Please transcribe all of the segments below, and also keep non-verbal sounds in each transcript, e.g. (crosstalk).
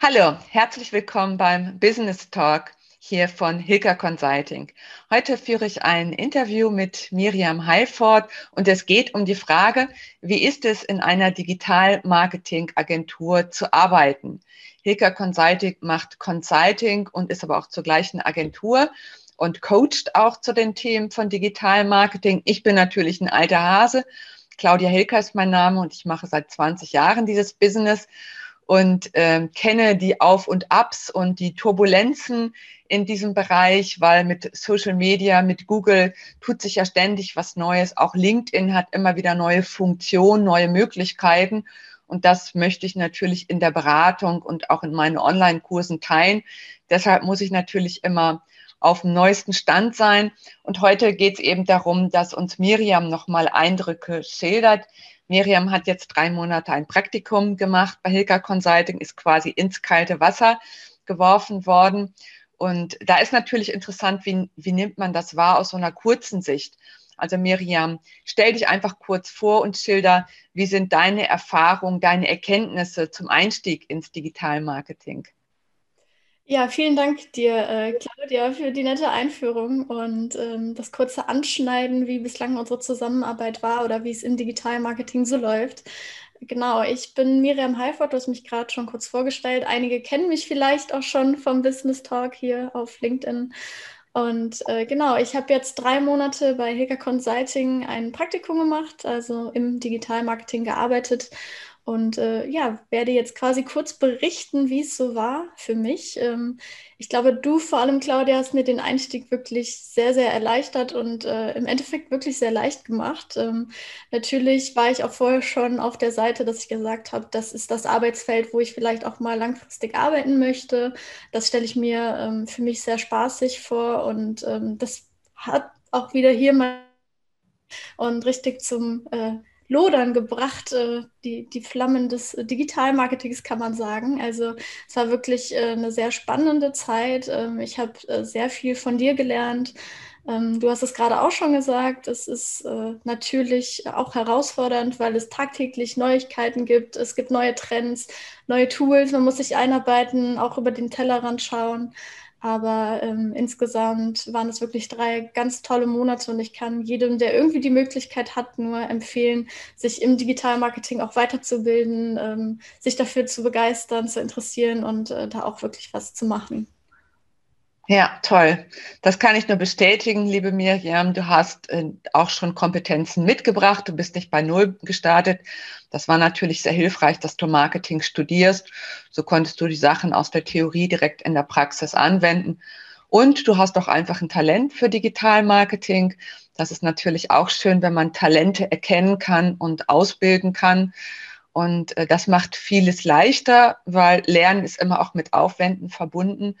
Hallo, herzlich willkommen beim Business Talk hier von Hilka Consulting. Heute führe ich ein Interview mit Miriam Heilford und es geht um die Frage, wie ist es in einer Digital-Marketing-Agentur zu arbeiten? Hilka Consulting macht Consulting und ist aber auch zur gleichen Agentur und coacht auch zu den Themen von Digital Marketing. Ich bin natürlich ein alter Hase. Claudia Hilker ist mein Name und ich mache seit 20 Jahren dieses Business und äh, kenne die Auf und Abs und die Turbulenzen in diesem Bereich, weil mit Social Media, mit Google tut sich ja ständig was Neues. Auch LinkedIn hat immer wieder neue Funktionen, neue Möglichkeiten. Und das möchte ich natürlich in der Beratung und auch in meinen Online-Kursen teilen. Deshalb muss ich natürlich immer auf dem neuesten Stand sein. Und heute geht es eben darum, dass uns Miriam nochmal Eindrücke schildert, Miriam hat jetzt drei Monate ein Praktikum gemacht bei Hilka Consulting, ist quasi ins kalte Wasser geworfen worden. Und da ist natürlich interessant, wie, wie nimmt man das wahr aus so einer kurzen Sicht? Also Miriam, stell dich einfach kurz vor und schilder, wie sind deine Erfahrungen, deine Erkenntnisse zum Einstieg ins Digitalmarketing? Ja, vielen Dank dir, äh, Claudia, für die nette Einführung und ähm, das kurze Anschneiden, wie bislang unsere Zusammenarbeit war oder wie es im Digitalmarketing so läuft. Genau, ich bin Miriam Heifert, du hast mich gerade schon kurz vorgestellt. Einige kennen mich vielleicht auch schon vom Business Talk hier auf LinkedIn. Und äh, genau, ich habe jetzt drei Monate bei Hilka Consulting ein Praktikum gemacht, also im Digitalmarketing gearbeitet und äh, ja, werde jetzt quasi kurz berichten, wie es so war für mich. Ähm, ich glaube, du vor allem, Claudia, hast mir den Einstieg wirklich sehr, sehr erleichtert und äh, im Endeffekt wirklich sehr leicht gemacht. Ähm, natürlich war ich auch vorher schon auf der Seite, dass ich gesagt habe, das ist das Arbeitsfeld, wo ich vielleicht auch mal langfristig arbeiten möchte. Das stelle ich mir ähm, für mich sehr spaßig vor und ähm, das hat auch wieder hier mal und richtig zum äh, Lodern gebracht, äh, die, die Flammen des Digitalmarketings, kann man sagen. Also es war wirklich äh, eine sehr spannende Zeit. Ähm, ich habe äh, sehr viel von dir gelernt. Ähm, du hast es gerade auch schon gesagt, es ist äh, natürlich auch herausfordernd, weil es tagtäglich Neuigkeiten gibt. Es gibt neue Trends, neue Tools. Man muss sich einarbeiten, auch über den Tellerrand schauen. Aber ähm, insgesamt waren es wirklich drei ganz tolle Monate und ich kann jedem, der irgendwie die Möglichkeit hat, nur empfehlen, sich im Digitalmarketing auch weiterzubilden, ähm, sich dafür zu begeistern, zu interessieren und äh, da auch wirklich was zu machen. Ja, toll. Das kann ich nur bestätigen, liebe Miriam. Du hast äh, auch schon Kompetenzen mitgebracht. Du bist nicht bei Null gestartet. Das war natürlich sehr hilfreich, dass du Marketing studierst. So konntest du die Sachen aus der Theorie direkt in der Praxis anwenden. Und du hast auch einfach ein Talent für Digitalmarketing. Das ist natürlich auch schön, wenn man Talente erkennen kann und ausbilden kann. Und äh, das macht vieles leichter, weil Lernen ist immer auch mit Aufwänden verbunden.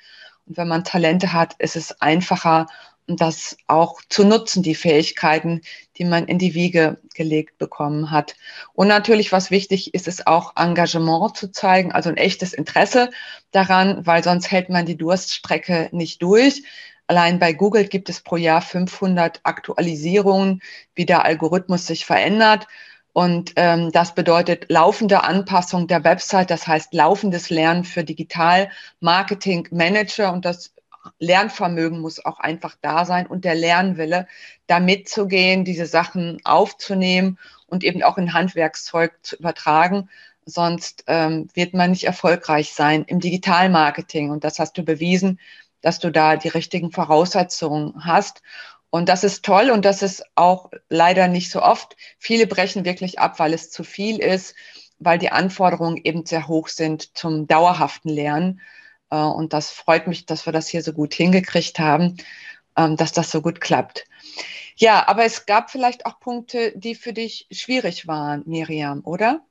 Und wenn man Talente hat, ist es einfacher, das auch zu nutzen, die Fähigkeiten, die man in die Wiege gelegt bekommen hat. Und natürlich, was wichtig ist, ist auch Engagement zu zeigen, also ein echtes Interesse daran, weil sonst hält man die Durststrecke nicht durch. Allein bei Google gibt es pro Jahr 500 Aktualisierungen, wie der Algorithmus sich verändert. Und ähm, das bedeutet laufende Anpassung der Website, das heißt laufendes Lernen für Digital-Marketing-Manager. Und das Lernvermögen muss auch einfach da sein und der Lernwille, da mitzugehen, diese Sachen aufzunehmen und eben auch in Handwerkszeug zu übertragen. Sonst ähm, wird man nicht erfolgreich sein im Digitalmarketing. Und das hast du bewiesen, dass du da die richtigen Voraussetzungen hast. Und das ist toll und das ist auch leider nicht so oft. Viele brechen wirklich ab, weil es zu viel ist, weil die Anforderungen eben sehr hoch sind zum dauerhaften Lernen. Äh, und das freut mich, dass wir das hier so gut hingekriegt haben, ähm, dass das so gut klappt. Ja, aber es gab vielleicht auch Punkte, die für dich schwierig waren, Miriam, oder?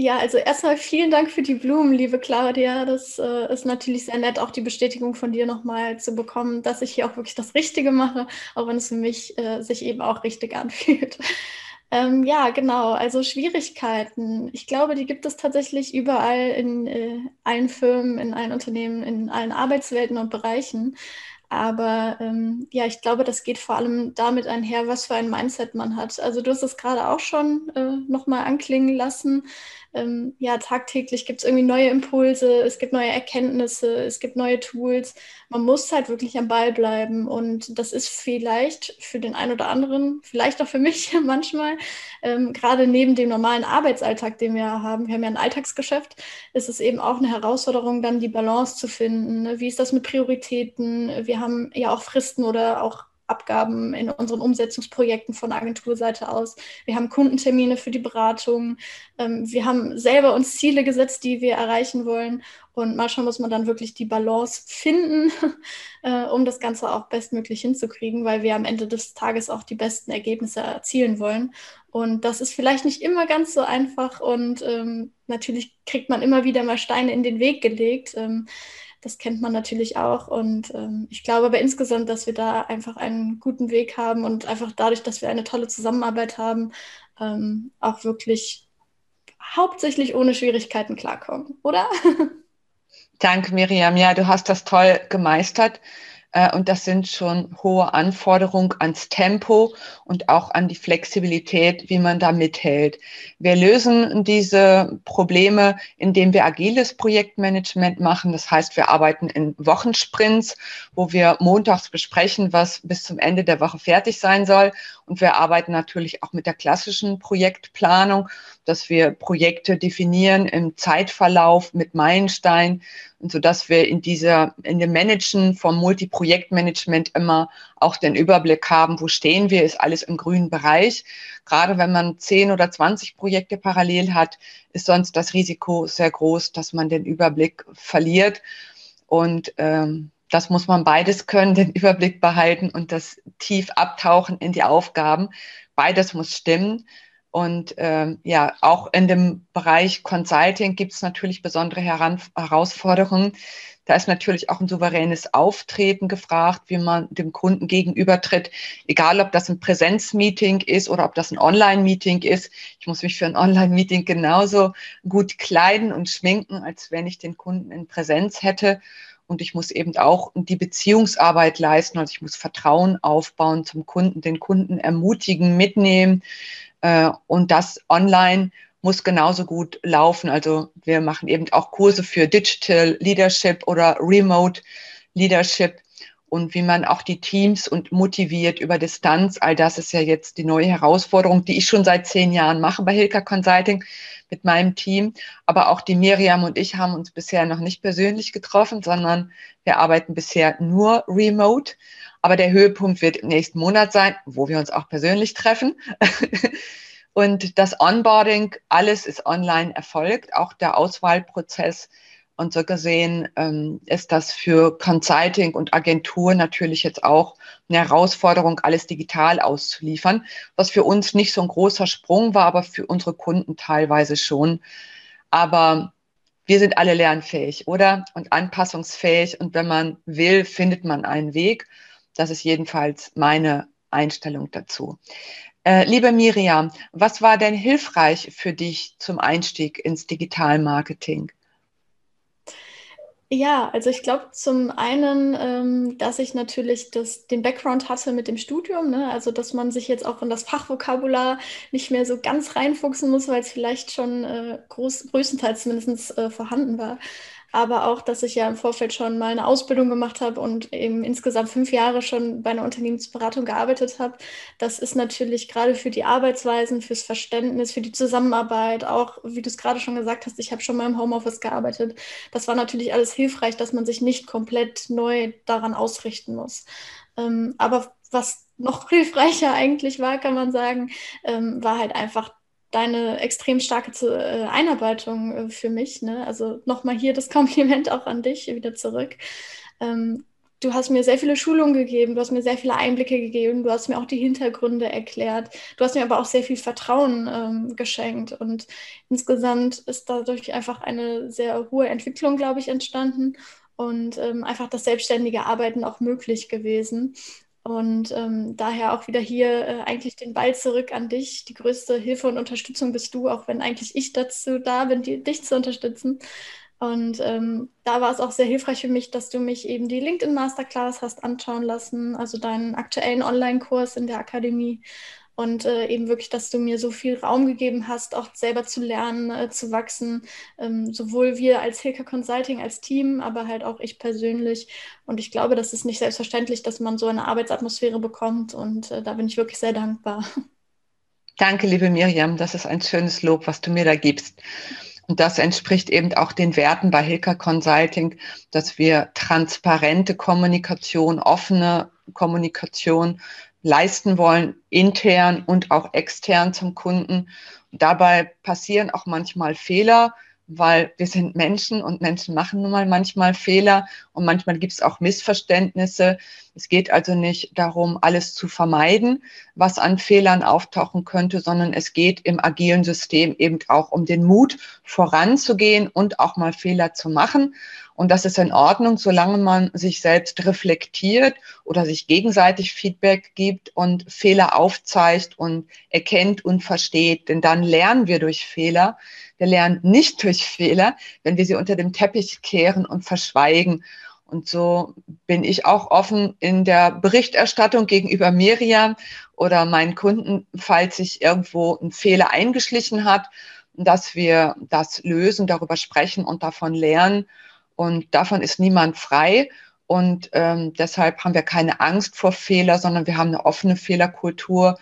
Ja, also erstmal vielen Dank für die Blumen, liebe Claudia. Das äh, ist natürlich sehr nett, auch die Bestätigung von dir nochmal zu bekommen, dass ich hier auch wirklich das Richtige mache, auch wenn es für mich äh, sich eben auch richtig anfühlt. (laughs) Ähm, ja, genau. Also Schwierigkeiten. Ich glaube, die gibt es tatsächlich überall in äh, allen Firmen, in allen Unternehmen, in allen Arbeitswelten und Bereichen. Aber ähm, ja, ich glaube, das geht vor allem damit einher, was für ein Mindset man hat. Also du hast es gerade auch schon äh, nochmal anklingen lassen. Ähm, ja, tagtäglich gibt es irgendwie neue Impulse, es gibt neue Erkenntnisse, es gibt neue Tools. Man muss halt wirklich am Ball bleiben. Und das ist vielleicht für den einen oder anderen, vielleicht auch für mich (laughs) manchmal, ähm, gerade neben dem normalen Arbeitsalltag, den wir haben, wir haben ja ein Alltagsgeschäft, ist es eben auch eine Herausforderung, dann die Balance zu finden. Ne? Wie ist das mit Prioritäten? Wir haben ja auch Fristen oder auch Abgaben in unseren Umsetzungsprojekten von Agenturseite aus. Wir haben Kundentermine für die Beratung. Ähm, wir haben selber uns Ziele gesetzt, die wir erreichen wollen. Und manchmal muss man dann wirklich die Balance finden, (laughs) äh, um das Ganze auch bestmöglich hinzukriegen, weil wir am Ende des Tages auch die besten Ergebnisse erzielen wollen. Und das ist vielleicht nicht immer ganz so einfach und ähm, natürlich kriegt man immer wieder mal Steine in den Weg gelegt. Ähm, das kennt man natürlich auch. Und ähm, ich glaube aber insgesamt, dass wir da einfach einen guten Weg haben und einfach dadurch, dass wir eine tolle Zusammenarbeit haben, ähm, auch wirklich hauptsächlich ohne Schwierigkeiten klarkommen, oder? (laughs) Danke, Miriam. Ja, du hast das toll gemeistert. Äh, und das sind schon hohe Anforderungen ans Tempo und auch an die Flexibilität, wie man da mithält. Wir lösen diese Probleme, indem wir agiles Projektmanagement machen. Das heißt, wir arbeiten in Wochensprints, wo wir montags besprechen, was bis zum Ende der Woche fertig sein soll. Und wir arbeiten natürlich auch mit der klassischen Projektplanung, dass wir Projekte definieren im Zeitverlauf mit Meilenstein und so dass wir in dieser, in dem Managen vom Multiprojektmanagement immer auch den Überblick haben, wo stehen wir, ist alles im grünen Bereich. Gerade wenn man 10 oder 20 Projekte parallel hat, ist sonst das Risiko sehr groß, dass man den Überblick verliert. Und ähm, das muss man beides können, den Überblick behalten und das tief abtauchen in die Aufgaben. Beides muss stimmen. Und ähm, ja, auch in dem Bereich Consulting gibt es natürlich besondere Heran Herausforderungen. Da ist natürlich auch ein souveränes Auftreten gefragt, wie man dem Kunden gegenübertritt, egal ob das ein Präsenzmeeting ist oder ob das ein Online-Meeting ist. Ich muss mich für ein Online-Meeting genauso gut kleiden und schminken, als wenn ich den Kunden in Präsenz hätte. Und ich muss eben auch die Beziehungsarbeit leisten. Also ich muss Vertrauen aufbauen zum Kunden, den Kunden ermutigen, mitnehmen, äh, und das online muss genauso gut laufen. Also wir machen eben auch Kurse für Digital Leadership oder Remote Leadership und wie man auch die Teams und motiviert über Distanz. All das ist ja jetzt die neue Herausforderung, die ich schon seit zehn Jahren mache bei Hilka Consulting mit meinem Team. Aber auch die Miriam und ich haben uns bisher noch nicht persönlich getroffen, sondern wir arbeiten bisher nur remote. Aber der Höhepunkt wird im nächsten Monat sein, wo wir uns auch persönlich treffen. (laughs) Und das Onboarding, alles ist online erfolgt, auch der Auswahlprozess. Und so gesehen ähm, ist das für Consulting und Agentur natürlich jetzt auch eine Herausforderung, alles digital auszuliefern, was für uns nicht so ein großer Sprung war, aber für unsere Kunden teilweise schon. Aber wir sind alle lernfähig, oder? Und anpassungsfähig. Und wenn man will, findet man einen Weg. Das ist jedenfalls meine Einstellung dazu. Äh, liebe Miriam, was war denn hilfreich für dich zum Einstieg ins Digitalmarketing? Ja, also ich glaube zum einen, ähm, dass ich natürlich das, den Background hatte mit dem Studium, ne? also dass man sich jetzt auch in das Fachvokabular nicht mehr so ganz reinfuchsen muss, weil es vielleicht schon äh, groß, größtenteils zumindest äh, vorhanden war aber auch, dass ich ja im Vorfeld schon mal eine Ausbildung gemacht habe und eben insgesamt fünf Jahre schon bei einer Unternehmensberatung gearbeitet habe. Das ist natürlich gerade für die Arbeitsweisen, fürs Verständnis, für die Zusammenarbeit, auch wie du es gerade schon gesagt hast, ich habe schon mal im Homeoffice gearbeitet. Das war natürlich alles hilfreich, dass man sich nicht komplett neu daran ausrichten muss. Ähm, aber was noch (laughs) hilfreicher eigentlich war, kann man sagen, ähm, war halt einfach deine extrem starke äh, Einarbeitung äh, für mich. Ne? Also nochmal hier das (laughs) Kompliment auch an dich wieder zurück. Ähm, du hast mir sehr viele Schulungen gegeben, du hast mir sehr viele Einblicke gegeben, du hast mir auch die Hintergründe erklärt, du hast mir aber auch sehr viel Vertrauen ähm, geschenkt und insgesamt ist dadurch einfach eine sehr hohe Entwicklung, glaube ich, entstanden und ähm, einfach das selbstständige Arbeiten auch möglich gewesen. Und ähm, daher auch wieder hier äh, eigentlich den Ball zurück an dich. Die größte Hilfe und Unterstützung bist du, auch wenn eigentlich ich dazu da bin, die, dich zu unterstützen. Und ähm, da war es auch sehr hilfreich für mich, dass du mich eben die LinkedIn Masterclass hast anschauen lassen, also deinen aktuellen Online-Kurs in der Akademie. Und äh, eben wirklich, dass du mir so viel Raum gegeben hast, auch selber zu lernen, äh, zu wachsen. Ähm, sowohl wir als Hilke Consulting, als Team, aber halt auch ich persönlich. Und ich glaube, das ist nicht selbstverständlich, dass man so eine Arbeitsatmosphäre bekommt. Und äh, da bin ich wirklich sehr dankbar. Danke, liebe Miriam. Das ist ein schönes Lob, was du mir da gibst. Und das entspricht eben auch den Werten bei Hilka Consulting, dass wir transparente Kommunikation, offene Kommunikation leisten wollen, intern und auch extern zum Kunden. dabei passieren auch manchmal Fehler, weil wir sind Menschen und Menschen machen nun mal manchmal Fehler und manchmal gibt es auch Missverständnisse. Es geht also nicht darum, alles zu vermeiden, was an Fehlern auftauchen könnte, sondern es geht im agilen System eben auch um den Mut, voranzugehen und auch mal Fehler zu machen. Und das ist in Ordnung, solange man sich selbst reflektiert oder sich gegenseitig Feedback gibt und Fehler aufzeigt und erkennt und versteht. Denn dann lernen wir durch Fehler. Wir lernen nicht durch Fehler, wenn wir sie unter dem Teppich kehren und verschweigen. Und so bin ich auch offen in der Berichterstattung gegenüber Miriam oder meinen Kunden, falls sich irgendwo ein Fehler eingeschlichen hat, dass wir das lösen, darüber sprechen und davon lernen und davon ist niemand frei. Und ähm, deshalb haben wir keine Angst vor Fehler, sondern wir haben eine offene Fehlerkultur.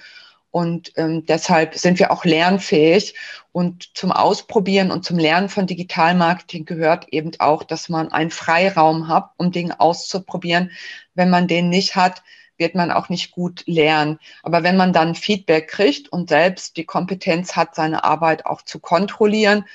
Und ähm, deshalb sind wir auch lernfähig. Und zum Ausprobieren und zum Lernen von Digitalmarketing gehört eben auch, dass man einen Freiraum hat, um Dinge auszuprobieren. Wenn man den nicht hat, wird man auch nicht gut lernen. Aber wenn man dann Feedback kriegt und selbst die Kompetenz hat, seine Arbeit auch zu kontrollieren,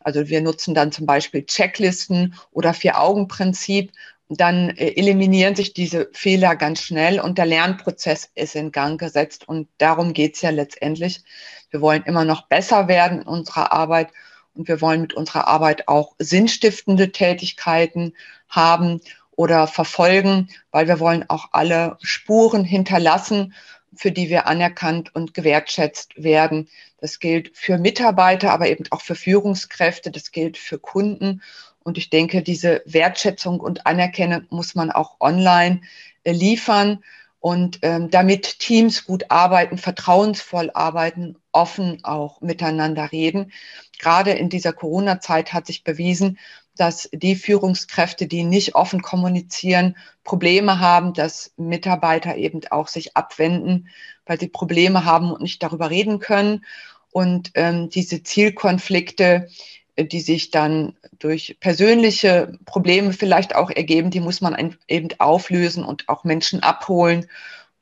also wir nutzen dann zum Beispiel Checklisten oder Vier-Augen-Prinzip. Dann äh, eliminieren sich diese Fehler ganz schnell und der Lernprozess ist in Gang gesetzt. Und darum geht's ja letztendlich. Wir wollen immer noch besser werden in unserer Arbeit und wir wollen mit unserer Arbeit auch sinnstiftende Tätigkeiten haben oder verfolgen, weil wir wollen auch alle Spuren hinterlassen, für die wir anerkannt und gewertschätzt werden. Das gilt für Mitarbeiter, aber eben auch für Führungskräfte. Das gilt für Kunden. Und ich denke, diese Wertschätzung und Anerkennung muss man auch online äh, liefern. Und ähm, damit Teams gut arbeiten, vertrauensvoll arbeiten, offen auch miteinander reden. Gerade in dieser Corona-Zeit hat sich bewiesen, dass die Führungskräfte, die nicht offen kommunizieren, Probleme haben, dass Mitarbeiter eben auch sich abwenden, weil sie Probleme haben und nicht darüber reden können. Und ähm, diese Zielkonflikte, äh, die sich dann durch persönliche Probleme vielleicht auch ergeben, die muss man eben auflösen und auch Menschen abholen,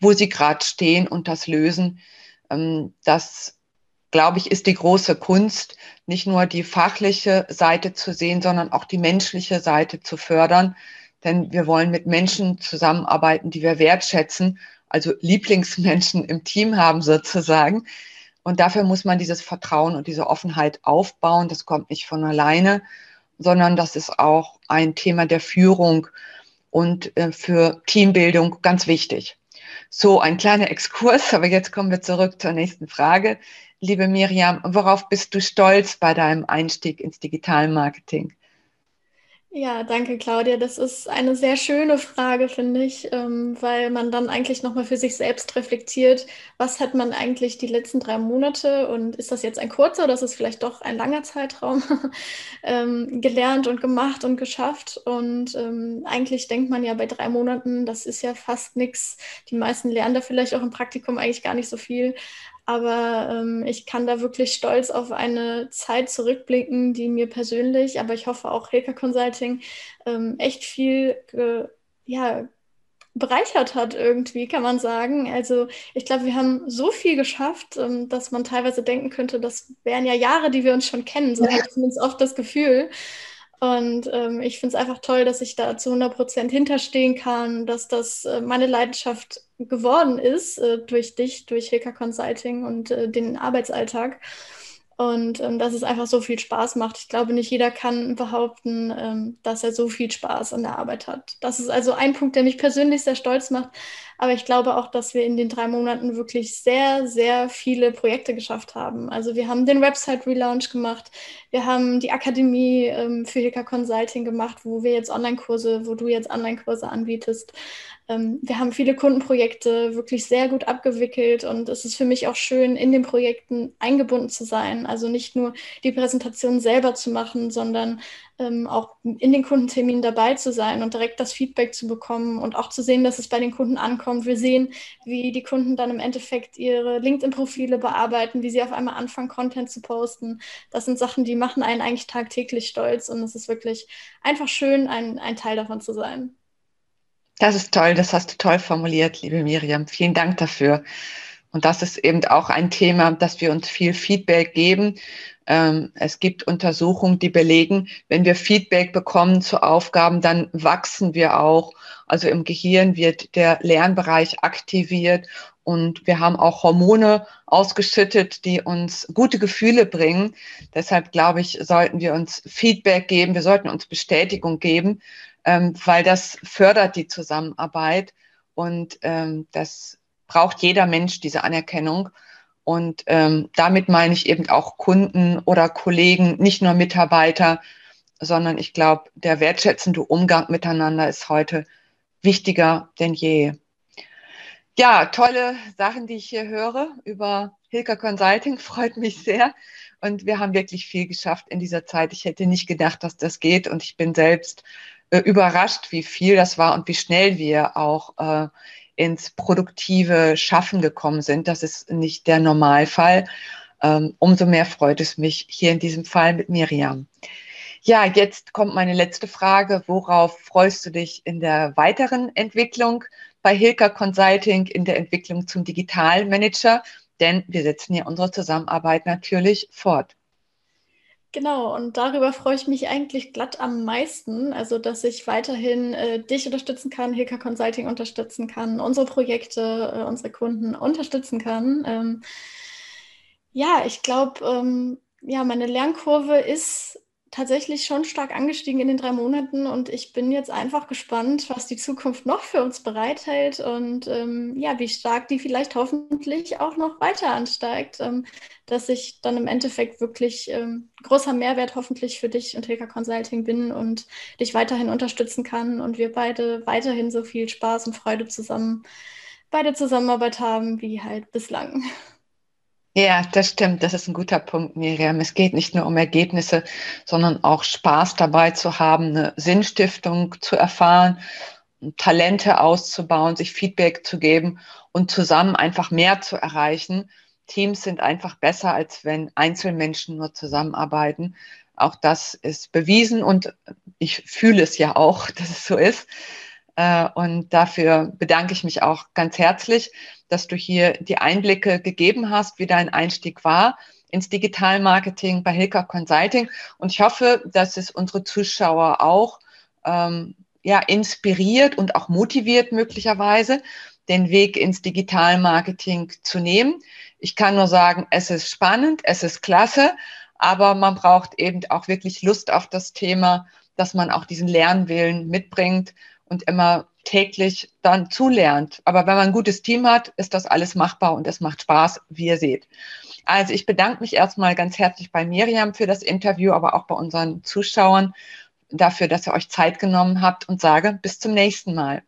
wo sie gerade stehen und das lösen. Ähm, das glaube ich, ist die große Kunst, nicht nur die fachliche Seite zu sehen, sondern auch die menschliche Seite zu fördern. Denn wir wollen mit Menschen zusammenarbeiten, die wir wertschätzen, also Lieblingsmenschen im Team haben sozusagen. Und dafür muss man dieses Vertrauen und diese Offenheit aufbauen. Das kommt nicht von alleine, sondern das ist auch ein Thema der Führung und äh, für Teambildung ganz wichtig. So, ein kleiner Exkurs, (laughs) aber jetzt kommen wir zurück zur nächsten Frage. Liebe Miriam, worauf bist du stolz bei deinem Einstieg ins Digitalmarketing? Ja, danke, Claudia. Das ist eine sehr schöne Frage, finde ich, ähm, weil man dann eigentlich nochmal für sich selbst reflektiert, was hat man eigentlich die letzten drei Monate und ist das jetzt ein kurzer oder ist es vielleicht doch ein langer Zeitraum (laughs) ähm, gelernt und gemacht und geschafft. Und ähm, eigentlich denkt man ja bei drei Monaten, das ist ja fast nichts. Die meisten lernen da vielleicht auch im Praktikum eigentlich gar nicht so viel. Aber ähm, ich kann da wirklich stolz auf eine Zeit zurückblicken, die mir persönlich, aber ich hoffe auch Hilka Consulting ähm, echt viel ge, ja, bereichert hat irgendwie, kann man sagen. Also ich glaube, wir haben so viel geschafft, ähm, dass man teilweise denken könnte, das wären ja Jahre, die wir uns schon kennen. So ja. ich zumindest oft das Gefühl. Und ähm, ich finde es einfach toll, dass ich da zu 100 Prozent hinterstehen kann, dass das äh, meine Leidenschaft geworden ist äh, durch dich, durch Hilka Consulting und äh, den Arbeitsalltag. Und ähm, dass es einfach so viel Spaß macht. Ich glaube, nicht jeder kann behaupten, ähm, dass er so viel Spaß an der Arbeit hat. Das ist also ein Punkt, der mich persönlich sehr stolz macht. Aber ich glaube auch, dass wir in den drei Monaten wirklich sehr, sehr viele Projekte geschafft haben. Also wir haben den Website-Relaunch gemacht, wir haben die Akademie ähm, für Hilka Consulting gemacht, wo wir jetzt Online-Kurse, wo du jetzt Online-Kurse anbietest. Ähm, wir haben viele Kundenprojekte wirklich sehr gut abgewickelt und es ist für mich auch schön, in den Projekten eingebunden zu sein. Also nicht nur die Präsentation selber zu machen, sondern ähm, auch in den Kundenterminen dabei zu sein und direkt das Feedback zu bekommen und auch zu sehen, dass es bei den Kunden ankommt. Wir sehen, wie die Kunden dann im Endeffekt ihre LinkedIn-Profile bearbeiten, wie sie auf einmal anfangen, Content zu posten. Das sind Sachen, die machen einen eigentlich tagtäglich stolz und es ist wirklich einfach schön, ein, ein Teil davon zu sein. Das ist toll, das hast du toll formuliert, liebe Miriam. Vielen Dank dafür. Und das ist eben auch ein Thema, dass wir uns viel Feedback geben. Ähm, es gibt Untersuchungen, die belegen, wenn wir Feedback bekommen zu Aufgaben, dann wachsen wir auch. Also im Gehirn wird der Lernbereich aktiviert und wir haben auch Hormone ausgeschüttet, die uns gute Gefühle bringen. Deshalb glaube ich, sollten wir uns Feedback geben, wir sollten uns Bestätigung geben, ähm, weil das fördert die Zusammenarbeit und ähm, das braucht jeder Mensch, diese Anerkennung. Und ähm, damit meine ich eben auch Kunden oder Kollegen, nicht nur Mitarbeiter, sondern ich glaube, der wertschätzende Umgang miteinander ist heute wichtiger denn je. Ja, tolle Sachen, die ich hier höre über Hilka Consulting, (laughs) freut mich sehr. Und wir haben wirklich viel geschafft in dieser Zeit. Ich hätte nicht gedacht, dass das geht. Und ich bin selbst äh, überrascht, wie viel das war und wie schnell wir auch äh, ins produktive Schaffen gekommen sind. Das ist nicht der Normalfall. Ähm, umso mehr freut es mich hier in diesem Fall mit Miriam. Ja, jetzt kommt meine letzte Frage. Worauf freust du dich in der weiteren Entwicklung bei Hilka Consulting in der Entwicklung zum Digitalmanager? Denn wir setzen ja unsere Zusammenarbeit natürlich fort. Genau, und darüber freue ich mich eigentlich glatt am meisten. Also, dass ich weiterhin äh, dich unterstützen kann, Hilka Consulting unterstützen kann, unsere Projekte, äh, unsere Kunden unterstützen kann. Ähm, ja, ich glaube, ähm, ja, meine Lernkurve ist tatsächlich schon stark angestiegen in den drei Monaten und ich bin jetzt einfach gespannt, was die Zukunft noch für uns bereithält und ähm, ja, wie stark die vielleicht hoffentlich auch noch weiter ansteigt, ähm, dass ich dann im Endeffekt wirklich ähm, großer Mehrwert hoffentlich für dich und Hilka Consulting bin und dich weiterhin unterstützen kann und wir beide weiterhin so viel Spaß und Freude zusammen bei der Zusammenarbeit haben wie halt bislang. Ja, das stimmt. Das ist ein guter Punkt, Miriam. Es geht nicht nur um Ergebnisse, sondern auch Spaß dabei zu haben, eine Sinnstiftung zu erfahren, Talente auszubauen, sich Feedback zu geben und zusammen einfach mehr zu erreichen. Teams sind einfach besser, als wenn Einzelmenschen nur zusammenarbeiten. Auch das ist bewiesen und ich fühle es ja auch, (laughs) dass es so ist. Äh, und dafür bedanke ich mich auch ganz herzlich, dass du hier die Einblicke gegeben hast, wie dein Einstieg war ins Digitalmarketing bei Hilka Consulting. Und ich hoffe, dass es unsere Zuschauer auch ähm, ja, inspiriert und auch motiviert möglicherweise, den Weg ins Digitalmarketing zu nehmen. Ich kann nur sagen, es ist spannend, es ist klasse, aber man braucht eben auch wirklich Lust auf das Thema, dass man auch diesen Lernwillen mitbringt und immer täglich dann zulernt. Aber wenn man ein gutes Team hat, ist das alles machbar und es macht Spaß, wie ihr seht. Also ich bedanke mich erstmal ganz herzlich bei Miriam für das Interview, aber auch bei unseren Zuschauern dafür, dass ihr euch Zeit genommen habt und sage bis zum nächsten Mal.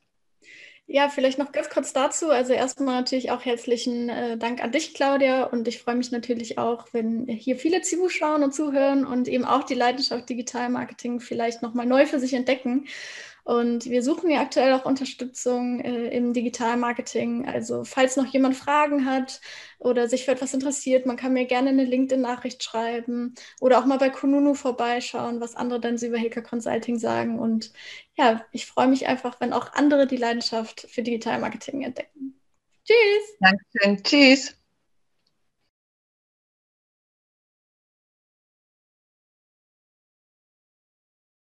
Ja, vielleicht noch ganz kurz dazu. Also erstmal natürlich auch herzlichen äh, Dank an dich, Claudia. Und ich freue mich natürlich auch, wenn hier viele zuschauen und zuhören und eben auch die Leidenschaft Digital Marketing vielleicht nochmal neu für sich entdecken. Und wir suchen ja aktuell auch Unterstützung äh, im Digitalmarketing. Also falls noch jemand Fragen hat oder sich für etwas interessiert, man kann mir gerne eine LinkedIn-Nachricht schreiben oder auch mal bei Kununu vorbeischauen, was andere dann über Hilka Consulting sagen. Und ja, ich freue mich einfach, wenn auch andere die Leidenschaft für Digitalmarketing entdecken. Tschüss. Dankeschön. Tschüss.